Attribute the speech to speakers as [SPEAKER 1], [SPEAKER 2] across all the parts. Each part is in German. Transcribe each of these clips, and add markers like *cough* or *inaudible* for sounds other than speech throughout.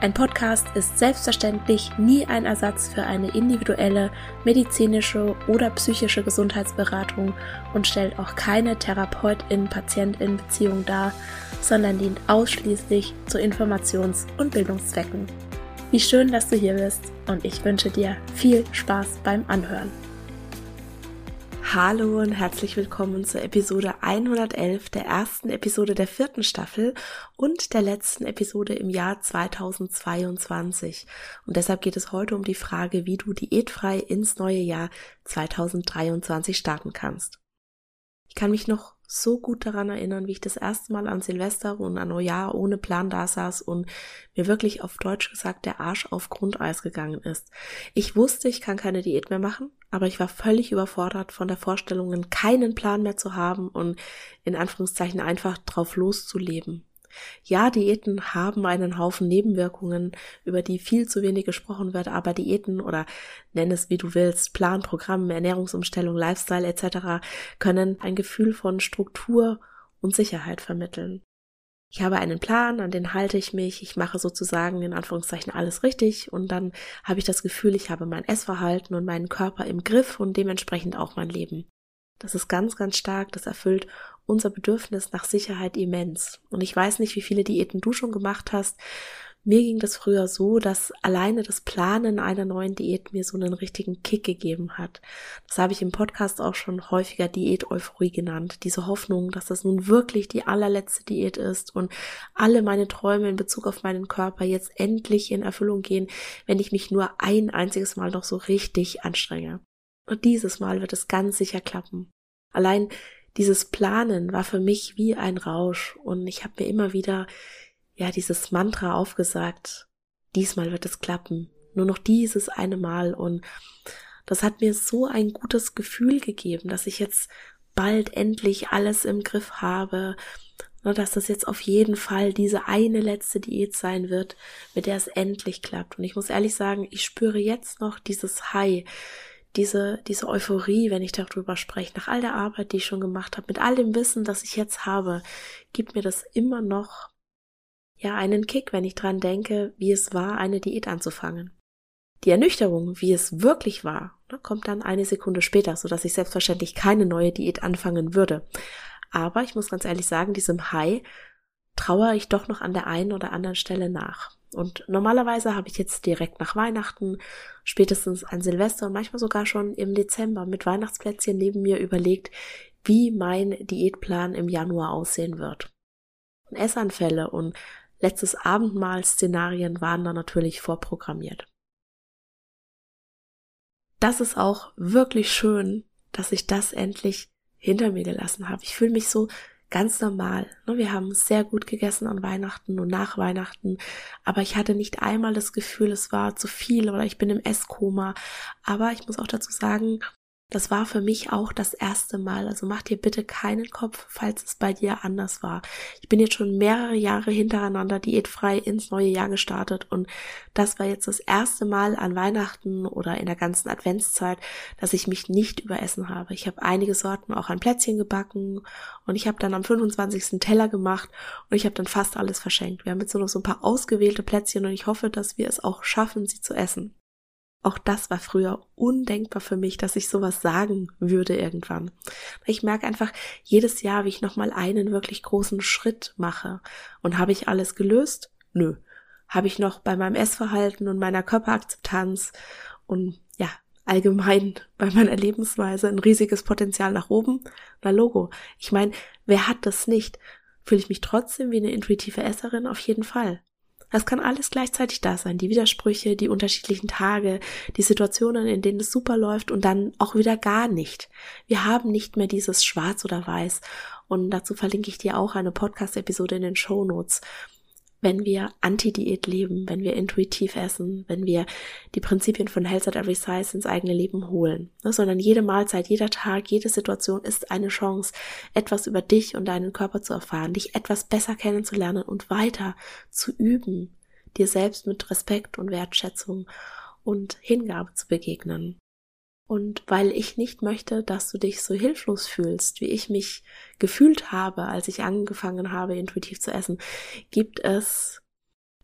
[SPEAKER 1] ein Podcast ist selbstverständlich nie ein Ersatz für eine individuelle medizinische oder psychische Gesundheitsberatung und stellt auch keine Therapeutin-Patientin-Beziehung dar, sondern dient ausschließlich zu Informations- und Bildungszwecken. Wie schön, dass du hier bist und ich wünsche dir viel Spaß beim Anhören. Hallo und herzlich willkommen zur Episode 111 der ersten Episode der vierten Staffel und der letzten Episode im Jahr 2022. Und deshalb geht es heute um die Frage, wie du diätfrei ins neue Jahr 2023 starten kannst. Ich kann mich noch so gut daran erinnern, wie ich das erste Mal an Silvester und an Neujahr ohne Plan da saß und mir wirklich auf Deutsch gesagt der Arsch auf Grundeis gegangen ist. Ich wusste, ich kann keine Diät mehr machen, aber ich war völlig überfordert von der Vorstellung, keinen Plan mehr zu haben und in Anführungszeichen einfach drauf loszuleben. Ja, Diäten haben einen Haufen Nebenwirkungen, über die viel zu wenig gesprochen wird, aber Diäten oder nenn es wie du willst, Plan, Programm, Ernährungsumstellung, Lifestyle etc. können ein Gefühl von Struktur und Sicherheit vermitteln. Ich habe einen Plan, an den halte ich mich, ich mache sozusagen in Anführungszeichen alles richtig und dann habe ich das Gefühl, ich habe mein Essverhalten und meinen Körper im Griff und dementsprechend auch mein Leben. Das ist ganz, ganz stark, das erfüllt unser Bedürfnis nach Sicherheit immens. Und ich weiß nicht, wie viele Diäten du schon gemacht hast. Mir ging das früher so, dass alleine das Planen einer neuen Diät mir so einen richtigen Kick gegeben hat. Das habe ich im Podcast auch schon häufiger Diät-Euphorie genannt. Diese Hoffnung, dass das nun wirklich die allerletzte Diät ist und alle meine Träume in Bezug auf meinen Körper jetzt endlich in Erfüllung gehen, wenn ich mich nur ein einziges Mal noch so richtig anstrenge. Und dieses Mal wird es ganz sicher klappen. Allein dieses Planen war für mich wie ein Rausch. Und ich habe mir immer wieder ja dieses Mantra aufgesagt, diesmal wird es klappen, nur noch dieses eine Mal. Und das hat mir so ein gutes Gefühl gegeben, dass ich jetzt bald endlich alles im Griff habe, ne, dass das jetzt auf jeden Fall diese eine letzte Diät sein wird, mit der es endlich klappt. Und ich muss ehrlich sagen, ich spüre jetzt noch dieses High, diese, diese Euphorie, wenn ich darüber spreche, nach all der Arbeit, die ich schon gemacht habe, mit all dem Wissen, das ich jetzt habe, gibt mir das immer noch ja einen Kick, wenn ich dran denke, wie es war, eine Diät anzufangen. Die Ernüchterung, wie es wirklich war, ne, kommt dann eine Sekunde später, so dass ich selbstverständlich keine neue Diät anfangen würde. Aber ich muss ganz ehrlich sagen, diesem High trauere ich doch noch an der einen oder anderen Stelle nach. Und normalerweise habe ich jetzt direkt nach Weihnachten, spätestens an Silvester und manchmal sogar schon im Dezember mit Weihnachtsplätzchen neben mir überlegt, wie mein Diätplan im Januar aussehen wird. Und Essanfälle und letztes Abendmahl-Szenarien waren da natürlich vorprogrammiert. Das ist auch wirklich schön, dass ich das endlich hinter mir gelassen habe. Ich fühle mich so ganz normal. Ne? Wir haben sehr gut gegessen an Weihnachten und nach Weihnachten, aber ich hatte nicht einmal das Gefühl, es war zu viel oder ich bin im Esskoma. Aber ich muss auch dazu sagen, das war für mich auch das erste Mal. Also mach dir bitte keinen Kopf, falls es bei dir anders war. Ich bin jetzt schon mehrere Jahre hintereinander diätfrei ins neue Jahr gestartet und das war jetzt das erste Mal an Weihnachten oder in der ganzen Adventszeit, dass ich mich nicht überessen habe. Ich habe einige Sorten auch an Plätzchen gebacken und ich habe dann am 25. Teller gemacht und ich habe dann fast alles verschenkt. Wir haben jetzt nur noch so ein paar ausgewählte Plätzchen und ich hoffe, dass wir es auch schaffen, sie zu essen. Auch das war früher undenkbar für mich, dass ich sowas sagen würde irgendwann. Ich merke einfach jedes Jahr, wie ich nochmal einen wirklich großen Schritt mache. Und habe ich alles gelöst? Nö. Habe ich noch bei meinem Essverhalten und meiner Körperakzeptanz und ja, allgemein *laughs* bei meiner Lebensweise ein riesiges Potenzial nach oben? Na Logo. Ich meine, wer hat das nicht? Fühle ich mich trotzdem wie eine intuitive Esserin? Auf jeden Fall. Das kann alles gleichzeitig da sein. Die Widersprüche, die unterschiedlichen Tage, die Situationen, in denen es super läuft und dann auch wieder gar nicht. Wir haben nicht mehr dieses Schwarz oder Weiß. Und dazu verlinke ich dir auch eine Podcast-Episode in den Show Notes wenn wir Anti-Diät leben, wenn wir intuitiv essen, wenn wir die Prinzipien von Health at Every Size ins eigene Leben holen, ne, sondern jede Mahlzeit, jeder Tag, jede Situation ist eine Chance, etwas über dich und deinen Körper zu erfahren, dich etwas besser kennenzulernen und weiter zu üben, dir selbst mit Respekt und Wertschätzung und Hingabe zu begegnen. Und weil ich nicht möchte, dass du dich so hilflos fühlst, wie ich mich gefühlt habe, als ich angefangen habe, intuitiv zu essen, gibt es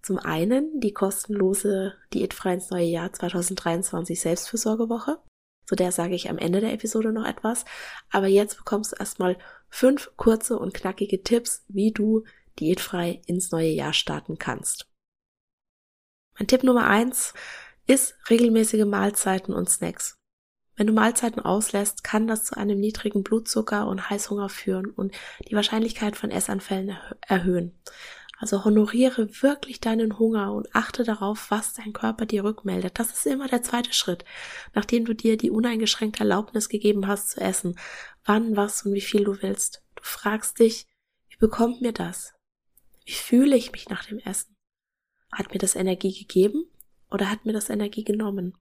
[SPEAKER 1] zum einen die kostenlose Diätfrei ins neue Jahr 2023 Selbstfürsorgewoche. Zu der sage ich am Ende der Episode noch etwas. Aber jetzt bekommst du erstmal fünf kurze und knackige Tipps, wie du diätfrei ins neue Jahr starten kannst. Mein Tipp Nummer eins ist regelmäßige Mahlzeiten und Snacks. Wenn du Mahlzeiten auslässt, kann das zu einem niedrigen Blutzucker und Heißhunger führen und die Wahrscheinlichkeit von Essanfällen erhöhen. Also honoriere wirklich deinen Hunger und achte darauf, was dein Körper dir rückmeldet. Das ist immer der zweite Schritt, nachdem du dir die uneingeschränkte Erlaubnis gegeben hast zu essen, wann, was und wie viel du willst. Du fragst dich, wie bekommt mir das? Wie fühle ich mich nach dem Essen? Hat mir das Energie gegeben oder hat mir das Energie genommen?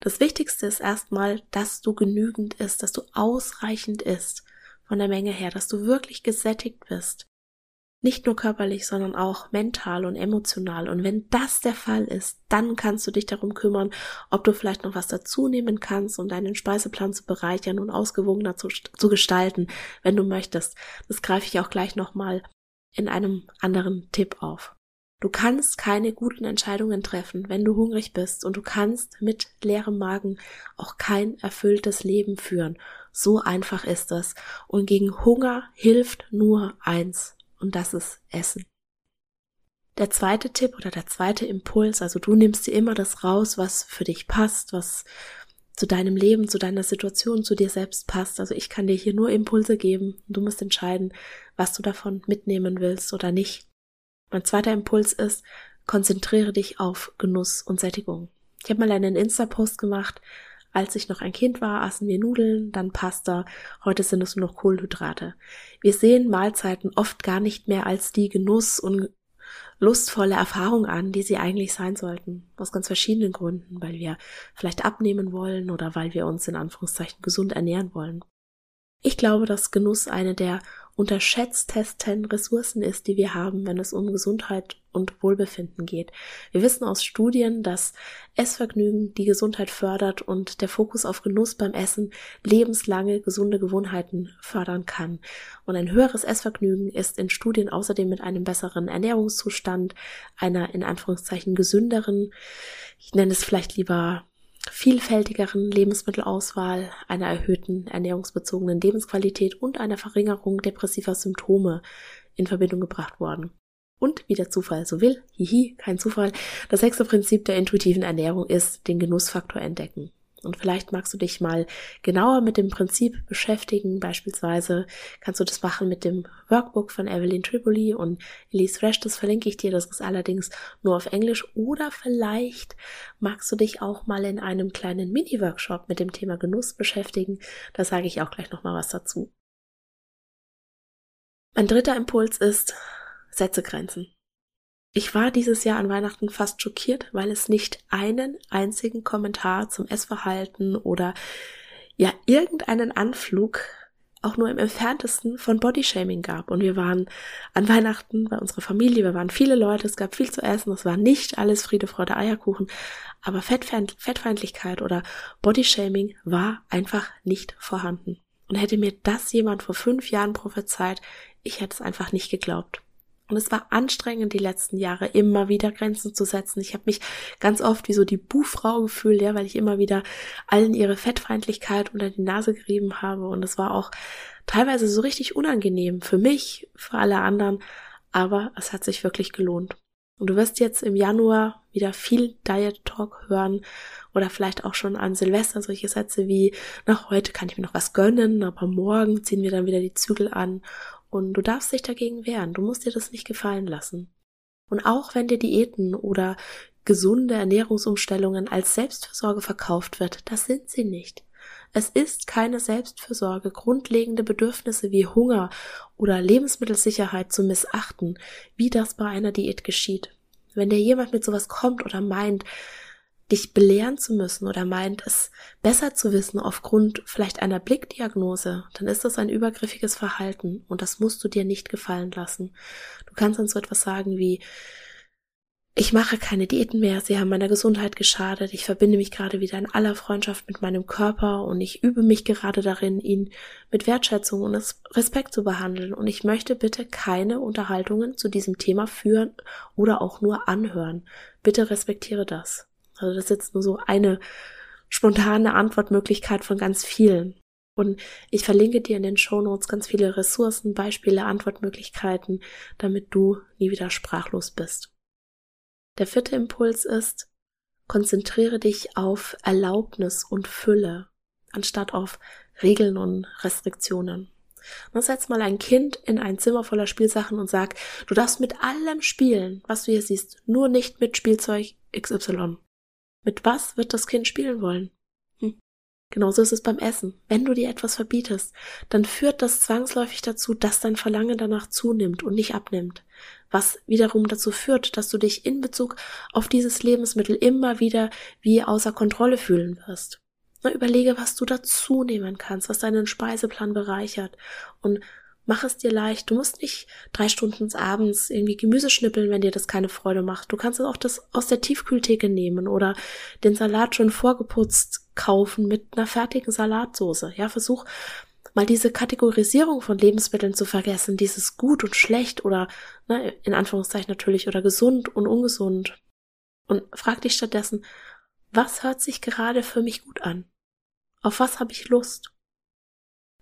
[SPEAKER 1] Das Wichtigste ist erstmal, dass du genügend isst, dass du ausreichend isst von der Menge her, dass du wirklich gesättigt bist. Nicht nur körperlich, sondern auch mental und emotional. Und wenn das der Fall ist, dann kannst du dich darum kümmern, ob du vielleicht noch was dazu nehmen kannst, um deinen Speiseplan zu bereichern und ausgewogener zu, zu gestalten, wenn du möchtest. Das greife ich auch gleich nochmal in einem anderen Tipp auf. Du kannst keine guten Entscheidungen treffen, wenn du hungrig bist und du kannst mit leerem Magen auch kein erfülltes Leben führen. So einfach ist es. Und gegen Hunger hilft nur eins und das ist Essen. Der zweite Tipp oder der zweite Impuls, also du nimmst dir immer das raus, was für dich passt, was zu deinem Leben, zu deiner Situation, zu dir selbst passt. Also ich kann dir hier nur Impulse geben. Du musst entscheiden, was du davon mitnehmen willst oder nicht. Mein zweiter Impuls ist, konzentriere dich auf Genuss und Sättigung. Ich habe mal einen Insta-Post gemacht, als ich noch ein Kind war, aßen wir Nudeln, dann Pasta, heute sind es nur noch Kohlenhydrate. Wir sehen Mahlzeiten oft gar nicht mehr als die Genuss und lustvolle Erfahrung an, die sie eigentlich sein sollten. Aus ganz verschiedenen Gründen, weil wir vielleicht abnehmen wollen oder weil wir uns in Anführungszeichen gesund ernähren wollen. Ich glaube, dass Genuss eine der unterschätztesten Ressourcen ist, die wir haben, wenn es um Gesundheit und Wohlbefinden geht. Wir wissen aus Studien, dass Essvergnügen die Gesundheit fördert und der Fokus auf Genuss beim Essen lebenslange gesunde Gewohnheiten fördern kann. Und ein höheres Essvergnügen ist in Studien außerdem mit einem besseren Ernährungszustand, einer in Anführungszeichen gesünderen, ich nenne es vielleicht lieber vielfältigeren Lebensmittelauswahl, einer erhöhten ernährungsbezogenen Lebensqualität und einer Verringerung depressiver Symptome in Verbindung gebracht worden. Und wie der Zufall so will, hihi, kein Zufall, das sechste Prinzip der intuitiven Ernährung ist den Genussfaktor entdecken. Und vielleicht magst du dich mal genauer mit dem Prinzip beschäftigen. Beispielsweise kannst du das machen mit dem Workbook von Evelyn Tripoli und Elise Resch. Das verlinke ich dir. Das ist allerdings nur auf Englisch. Oder vielleicht magst du dich auch mal in einem kleinen Mini-Workshop mit dem Thema Genuss beschäftigen. Da sage ich auch gleich nochmal was dazu. Mein dritter Impuls ist, setze Grenzen. Ich war dieses Jahr an Weihnachten fast schockiert, weil es nicht einen einzigen Kommentar zum Essverhalten oder ja irgendeinen Anflug auch nur im entferntesten von Bodyshaming gab. Und wir waren an Weihnachten bei unserer Familie, wir waren viele Leute, es gab viel zu essen, es war nicht alles Friede, Freude, Eierkuchen, aber Fettfeindlichkeit oder Bodyshaming war einfach nicht vorhanden. Und hätte mir das jemand vor fünf Jahren prophezeit, ich hätte es einfach nicht geglaubt. Und es war anstrengend, die letzten Jahre immer wieder Grenzen zu setzen. Ich habe mich ganz oft wie so die Buhfrau gefühlt, ja, weil ich immer wieder allen ihre Fettfeindlichkeit unter die Nase gerieben habe. Und es war auch teilweise so richtig unangenehm für mich, für alle anderen. Aber es hat sich wirklich gelohnt. Und du wirst jetzt im Januar wieder viel Diet Talk hören oder vielleicht auch schon an Silvester solche Sätze wie, nach heute kann ich mir noch was gönnen, aber morgen ziehen wir dann wieder die Zügel an. Und du darfst dich dagegen wehren. Du musst dir das nicht gefallen lassen. Und auch wenn dir Diäten oder gesunde Ernährungsumstellungen als Selbstversorge verkauft wird, das sind sie nicht. Es ist keine Selbstfürsorge, grundlegende Bedürfnisse wie Hunger oder Lebensmittelsicherheit zu missachten, wie das bei einer Diät geschieht. Wenn dir jemand mit sowas kommt oder meint, dich belehren zu müssen oder meint, es besser zu wissen aufgrund vielleicht einer Blickdiagnose, dann ist das ein übergriffiges Verhalten und das musst du dir nicht gefallen lassen. Du kannst dann so etwas sagen wie, ich mache keine Diäten mehr, sie haben meiner Gesundheit geschadet, ich verbinde mich gerade wieder in aller Freundschaft mit meinem Körper und ich übe mich gerade darin, ihn mit Wertschätzung und Respekt zu behandeln und ich möchte bitte keine Unterhaltungen zu diesem Thema führen oder auch nur anhören. Bitte respektiere das. Also das ist jetzt nur so eine spontane Antwortmöglichkeit von ganz vielen. Und ich verlinke dir in den Show Notes ganz viele Ressourcen, Beispiele, Antwortmöglichkeiten, damit du nie wieder sprachlos bist. Der vierte Impuls ist, konzentriere dich auf Erlaubnis und Fülle, anstatt auf Regeln und Restriktionen. Und setz mal ein Kind in ein Zimmer voller Spielsachen und sag, du darfst mit allem spielen, was du hier siehst, nur nicht mit Spielzeug XY. Mit was wird das Kind spielen wollen? Genauso ist es beim Essen. Wenn du dir etwas verbietest, dann führt das zwangsläufig dazu, dass dein Verlangen danach zunimmt und nicht abnimmt. Was wiederum dazu führt, dass du dich in Bezug auf dieses Lebensmittel immer wieder wie außer Kontrolle fühlen wirst. Na, überlege, was du dazu nehmen kannst, was deinen Speiseplan bereichert und Mach es dir leicht. Du musst nicht drei Stunden abends irgendwie Gemüse schnippeln, wenn dir das keine Freude macht. Du kannst auch das aus der Tiefkühltheke nehmen oder den Salat schon vorgeputzt kaufen mit einer fertigen Salatsoße. Ja, versuch mal diese Kategorisierung von Lebensmitteln zu vergessen, dieses gut und schlecht oder ne, in Anführungszeichen natürlich oder gesund und ungesund. Und frag dich stattdessen, was hört sich gerade für mich gut an? Auf was habe ich Lust?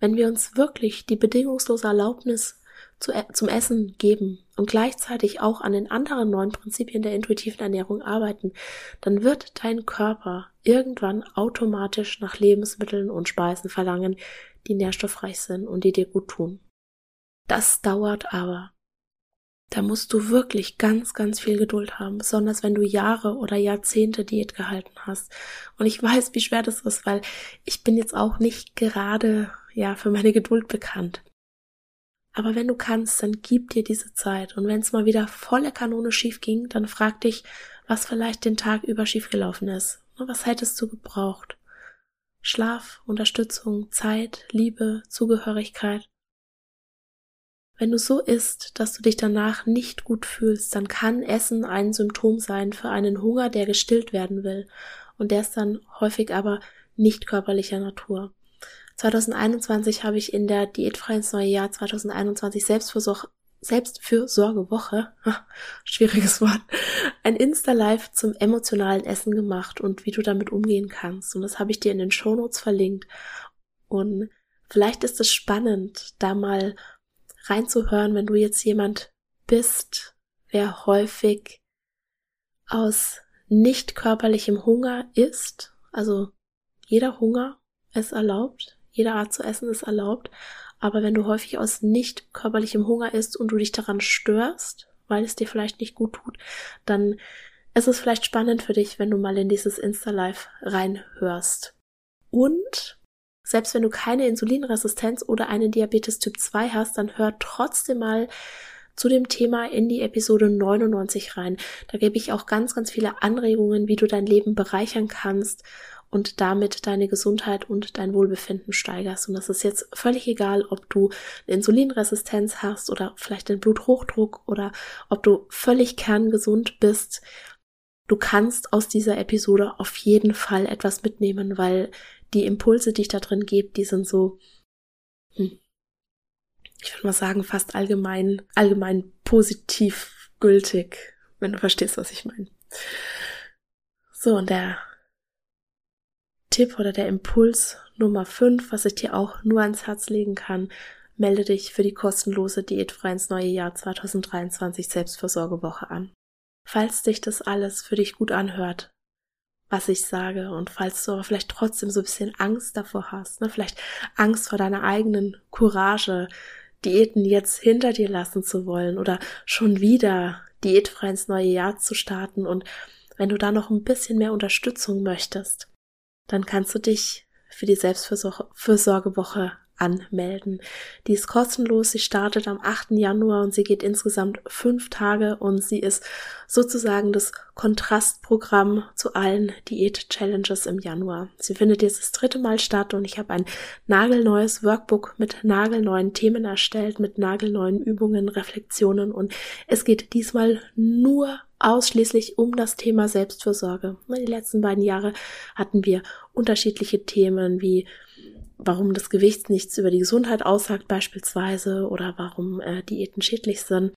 [SPEAKER 1] Wenn wir uns wirklich die bedingungslose Erlaubnis zu, e-, zum Essen geben und gleichzeitig auch an den anderen neuen Prinzipien der intuitiven Ernährung arbeiten, dann wird dein Körper irgendwann automatisch nach Lebensmitteln und Speisen verlangen, die nährstoffreich sind und die dir gut tun. Das dauert aber. Da musst du wirklich ganz, ganz viel Geduld haben, besonders wenn du Jahre oder Jahrzehnte Diät gehalten hast. Und ich weiß, wie schwer das ist, weil ich bin jetzt auch nicht gerade ja für meine Geduld bekannt. Aber wenn du kannst, dann gib dir diese Zeit. Und wenn es mal wieder volle Kanone schief ging, dann frag dich, was vielleicht den Tag über schiefgelaufen ist. Was hättest du gebraucht? Schlaf, Unterstützung, Zeit, Liebe, Zugehörigkeit. Wenn du so isst, dass du dich danach nicht gut fühlst, dann kann Essen ein Symptom sein für einen Hunger, der gestillt werden will. Und der ist dann häufig aber nicht körperlicher Natur. 2021 habe ich in der Diätfrei ins neue Jahr 2021 Selbstversorg Selbstfürsorgewoche, *laughs* schwieriges Wort, ein Insta-Live zum emotionalen Essen gemacht und wie du damit umgehen kannst. Und das habe ich dir in den Shownotes verlinkt. Und vielleicht ist es spannend, da mal reinzuhören, wenn du jetzt jemand bist, wer häufig aus nicht körperlichem Hunger isst. Also jeder Hunger ist erlaubt, jede Art zu essen ist erlaubt. Aber wenn du häufig aus nicht körperlichem Hunger isst und du dich daran störst, weil es dir vielleicht nicht gut tut, dann ist es vielleicht spannend für dich, wenn du mal in dieses Insta-Live reinhörst. Und selbst wenn du keine Insulinresistenz oder einen Diabetes Typ 2 hast, dann hör trotzdem mal zu dem Thema in die Episode 99 rein. Da gebe ich auch ganz, ganz viele Anregungen, wie du dein Leben bereichern kannst und damit deine Gesundheit und dein Wohlbefinden steigerst. Und das ist jetzt völlig egal, ob du eine Insulinresistenz hast oder vielleicht den Bluthochdruck oder ob du völlig kerngesund bist. Du kannst aus dieser Episode auf jeden Fall etwas mitnehmen, weil die Impulse, die ich da drin gebe, die sind so, hm, ich würde mal sagen, fast allgemein, allgemein positiv gültig, wenn du verstehst, was ich meine. So, und der Tipp oder der Impuls Nummer 5, was ich dir auch nur ans Herz legen kann, melde dich für die kostenlose Diätfrei ins neue Jahr 2023 Selbstversorgewoche an. falls dich das alles für dich gut anhört, was ich sage und falls du aber vielleicht trotzdem so ein bisschen Angst davor hast, ne, vielleicht Angst vor deiner eigenen Courage, Diäten jetzt hinter dir lassen zu wollen oder schon wieder diätfrei ins neue Jahr zu starten und wenn du da noch ein bisschen mehr Unterstützung möchtest, dann kannst du dich für die Selbstfürsorgewoche anmelden. Die ist kostenlos, sie startet am 8. Januar und sie geht insgesamt fünf Tage und sie ist sozusagen das Kontrastprogramm zu allen Diät-Challenges im Januar. Sie findet jetzt das dritte Mal statt und ich habe ein nagelneues Workbook mit nagelneuen Themen erstellt, mit nagelneuen Übungen, Reflexionen und es geht diesmal nur ausschließlich um das Thema Selbstfürsorge. Die letzten beiden Jahre hatten wir unterschiedliche Themen wie warum das Gewicht nichts über die Gesundheit aussagt beispielsweise oder warum äh, Diäten schädlich sind.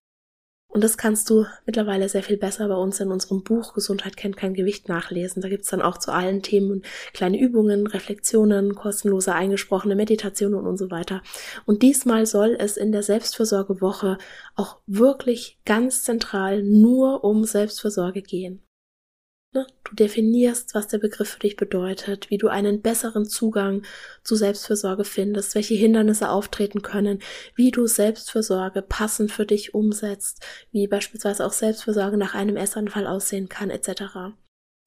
[SPEAKER 1] Und das kannst du mittlerweile sehr viel besser bei uns in unserem Buch Gesundheit kennt kein Gewicht nachlesen. Da gibt's dann auch zu allen Themen kleine Übungen, Reflexionen, kostenlose eingesprochene Meditationen und so weiter. Und diesmal soll es in der Selbstfürsorgewoche auch wirklich ganz zentral nur um Selbstfürsorge gehen. Ne? Du definierst, was der Begriff für dich bedeutet, wie du einen besseren Zugang zu Selbstfürsorge findest, welche Hindernisse auftreten können, wie du Selbstfürsorge passend für dich umsetzt, wie beispielsweise auch Selbstfürsorge nach einem Essanfall aussehen kann, etc.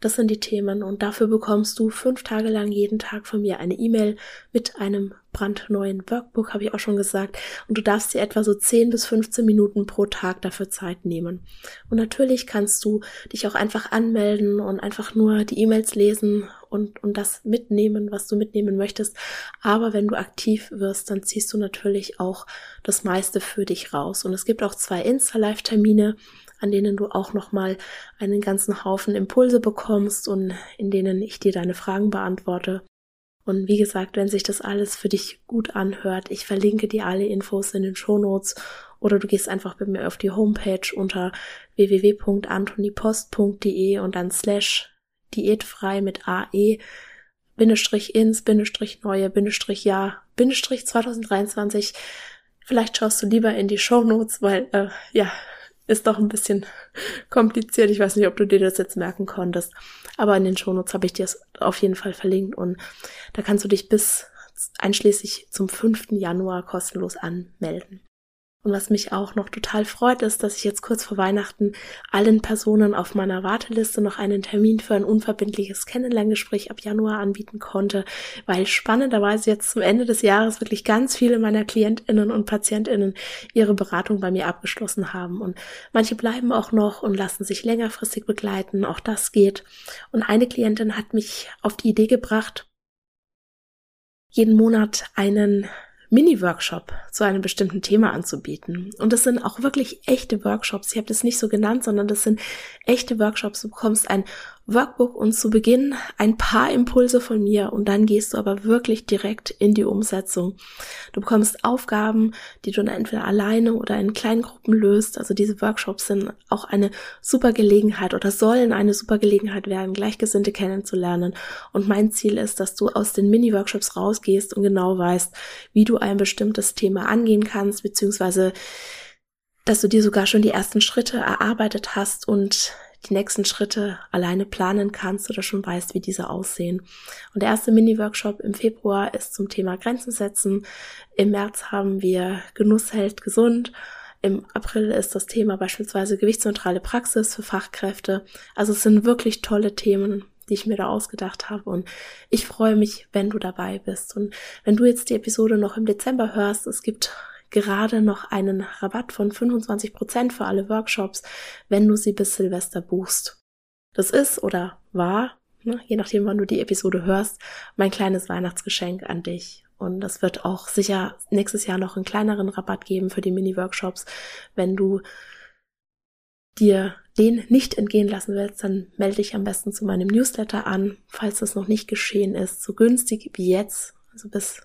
[SPEAKER 1] Das sind die Themen und dafür bekommst du fünf Tage lang jeden Tag von mir eine E-Mail mit einem brandneuen Workbook, habe ich auch schon gesagt. Und du darfst dir etwa so 10 bis 15 Minuten pro Tag dafür Zeit nehmen. Und natürlich kannst du dich auch einfach anmelden und einfach nur die E-Mails lesen und, und das mitnehmen, was du mitnehmen möchtest. Aber wenn du aktiv wirst, dann ziehst du natürlich auch das meiste für dich raus. Und es gibt auch zwei Insta-Live-Termine an denen du auch nochmal einen ganzen Haufen Impulse bekommst und in denen ich dir deine Fragen beantworte. Und wie gesagt, wenn sich das alles für dich gut anhört, ich verlinke dir alle Infos in den Shownotes oder du gehst einfach bei mir auf die Homepage unter www.antonipost.de und dann slash diätfrei mit AE Bindestrich ins, Bindestrich neue, Bindestrich ja, Bindestrich 2023. Vielleicht schaust du lieber in die Shownotes, weil, äh, ja, ist doch ein bisschen kompliziert. Ich weiß nicht, ob du dir das jetzt merken konntest. Aber in den Shownotes habe ich dir es auf jeden Fall verlinkt und da kannst du dich bis einschließlich zum 5. Januar kostenlos anmelden. Und was mich auch noch total freut, ist, dass ich jetzt kurz vor Weihnachten allen Personen auf meiner Warteliste noch einen Termin für ein unverbindliches Kennenlerngespräch ab Januar anbieten konnte, weil spannenderweise jetzt zum Ende des Jahres wirklich ganz viele meiner Klientinnen und Patientinnen ihre Beratung bei mir abgeschlossen haben. Und manche bleiben auch noch und lassen sich längerfristig begleiten. Auch das geht. Und eine Klientin hat mich auf die Idee gebracht, jeden Monat einen Mini-Workshop zu einem bestimmten Thema anzubieten. Und das sind auch wirklich echte Workshops. Ich habe das nicht so genannt, sondern das sind echte Workshops. Du bekommst ein Workbook und zu Beginn ein paar Impulse von mir und dann gehst du aber wirklich direkt in die Umsetzung. Du bekommst Aufgaben, die du dann entweder alleine oder in kleinen Gruppen löst. Also diese Workshops sind auch eine super Gelegenheit oder sollen eine super Gelegenheit werden, Gleichgesinnte kennenzulernen. Und mein Ziel ist, dass du aus den Mini-Workshops rausgehst und genau weißt, wie du ein bestimmtes Thema angehen kannst, beziehungsweise dass du dir sogar schon die ersten Schritte erarbeitet hast und die nächsten Schritte alleine planen kannst oder schon weißt, wie diese aussehen. Und der erste Mini-Workshop im Februar ist zum Thema Grenzen setzen. Im März haben wir Genuss hält gesund. Im April ist das Thema beispielsweise gewichtsneutrale Praxis für Fachkräfte. Also es sind wirklich tolle Themen, die ich mir da ausgedacht habe. Und ich freue mich, wenn du dabei bist. Und wenn du jetzt die Episode noch im Dezember hörst, es gibt gerade noch einen Rabatt von 25% für alle Workshops, wenn du sie bis Silvester buchst. Das ist oder war, ne, je nachdem, wann du die Episode hörst, mein kleines Weihnachtsgeschenk an dich. Und es wird auch sicher nächstes Jahr noch einen kleineren Rabatt geben für die Mini-Workshops. Wenn du dir den nicht entgehen lassen willst, dann melde dich am besten zu meinem Newsletter an, falls das noch nicht geschehen ist, so günstig wie jetzt, also bis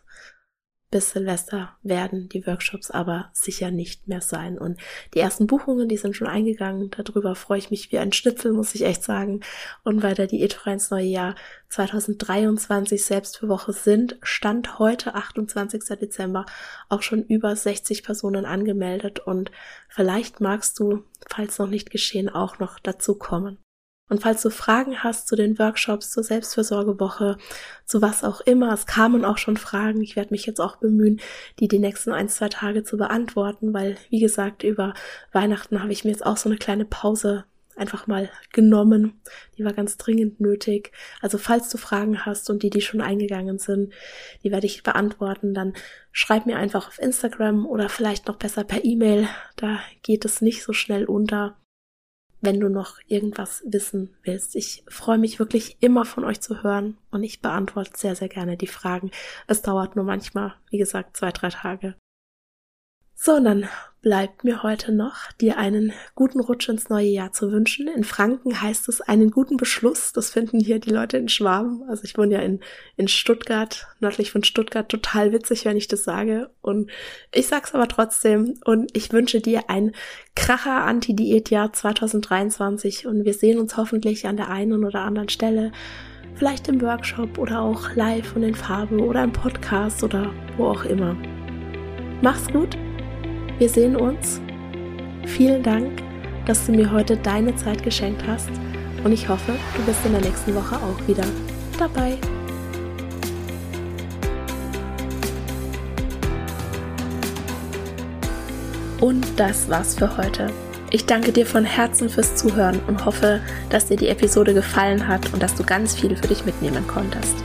[SPEAKER 1] bis Silvester werden die Workshops aber sicher nicht mehr sein. Und die ersten Buchungen, die sind schon eingegangen. Darüber freue ich mich wie ein Schnitzel, muss ich echt sagen. Und weil der Diätfrei ins neue Jahr 2023 selbst für Woche sind, stand heute, 28. Dezember, auch schon über 60 Personen angemeldet. Und vielleicht magst du, falls noch nicht geschehen, auch noch dazu kommen. Und falls du Fragen hast zu den Workshops, zur Selbstversorgewoche, zu was auch immer, es kamen auch schon Fragen. Ich werde mich jetzt auch bemühen, die die nächsten ein, zwei Tage zu beantworten, weil, wie gesagt, über Weihnachten habe ich mir jetzt auch so eine kleine Pause einfach mal genommen. Die war ganz dringend nötig. Also falls du Fragen hast und die, die schon eingegangen sind, die werde ich beantworten, dann schreib mir einfach auf Instagram oder vielleicht noch besser per E-Mail. Da geht es nicht so schnell unter wenn du noch irgendwas wissen willst. Ich freue mich wirklich immer von euch zu hören und ich beantworte sehr, sehr gerne die Fragen. Es dauert nur manchmal, wie gesagt, zwei, drei Tage. So, dann bleibt mir heute noch, dir einen guten Rutsch ins neue Jahr zu wünschen. In Franken heißt es einen guten Beschluss. Das finden hier die Leute in Schwaben. Also ich wohne ja in, in Stuttgart, nördlich von Stuttgart. Total witzig, wenn ich das sage. Und ich sag's aber trotzdem. Und ich wünsche dir ein Kracher Anti-Diät-Jahr 2023. Und wir sehen uns hoffentlich an der einen oder anderen Stelle. Vielleicht im Workshop oder auch live und in Farbe oder im Podcast oder wo auch immer. Mach's gut wir sehen uns. Vielen Dank, dass du mir heute deine Zeit geschenkt hast und ich hoffe, du bist in der nächsten Woche auch wieder dabei. Und das war's für heute. Ich danke dir von Herzen fürs Zuhören und hoffe, dass dir die Episode gefallen hat und dass du ganz viel für dich mitnehmen konntest.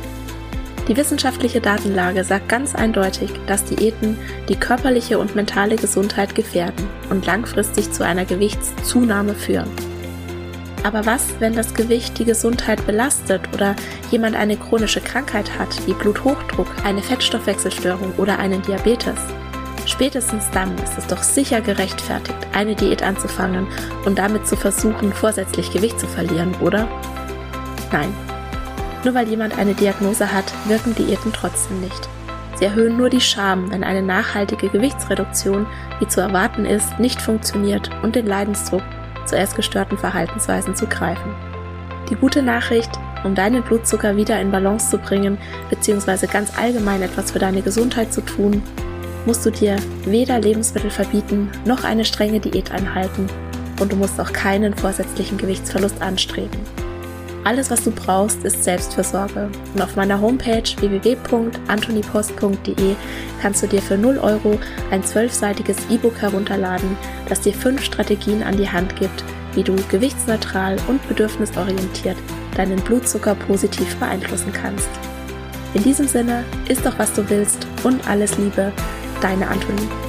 [SPEAKER 1] Die wissenschaftliche Datenlage sagt ganz eindeutig, dass Diäten die körperliche und mentale Gesundheit gefährden und langfristig zu einer Gewichtszunahme führen. Aber was, wenn das Gewicht die Gesundheit belastet oder jemand eine chronische Krankheit hat, wie Bluthochdruck, eine Fettstoffwechselstörung oder einen Diabetes? Spätestens dann ist es doch sicher gerechtfertigt, eine Diät anzufangen und damit zu versuchen, vorsätzlich Gewicht zu verlieren, oder? Nein, nur weil jemand eine Diagnose hat, wirken Diäten trotzdem nicht. Sie erhöhen nur die Scham, wenn eine nachhaltige Gewichtsreduktion, wie zu erwarten ist, nicht funktioniert und den Leidensdruck, zuerst gestörten Verhaltensweisen zu greifen. Die gute Nachricht, um deinen Blutzucker wieder in Balance zu bringen, beziehungsweise ganz allgemein etwas für deine Gesundheit zu tun, musst du dir weder Lebensmittel verbieten noch eine strenge Diät einhalten und du musst auch keinen vorsätzlichen Gewichtsverlust anstreben. Alles, was du brauchst, ist Selbstfürsorge. Und auf meiner Homepage www.antonipost.de kannst du dir für 0 Euro ein zwölfseitiges E-Book herunterladen, das dir fünf Strategien an die Hand gibt, wie du gewichtsneutral und bedürfnisorientiert deinen Blutzucker positiv beeinflussen kannst. In diesem Sinne, isst doch was du willst und alles Liebe, deine Antonie.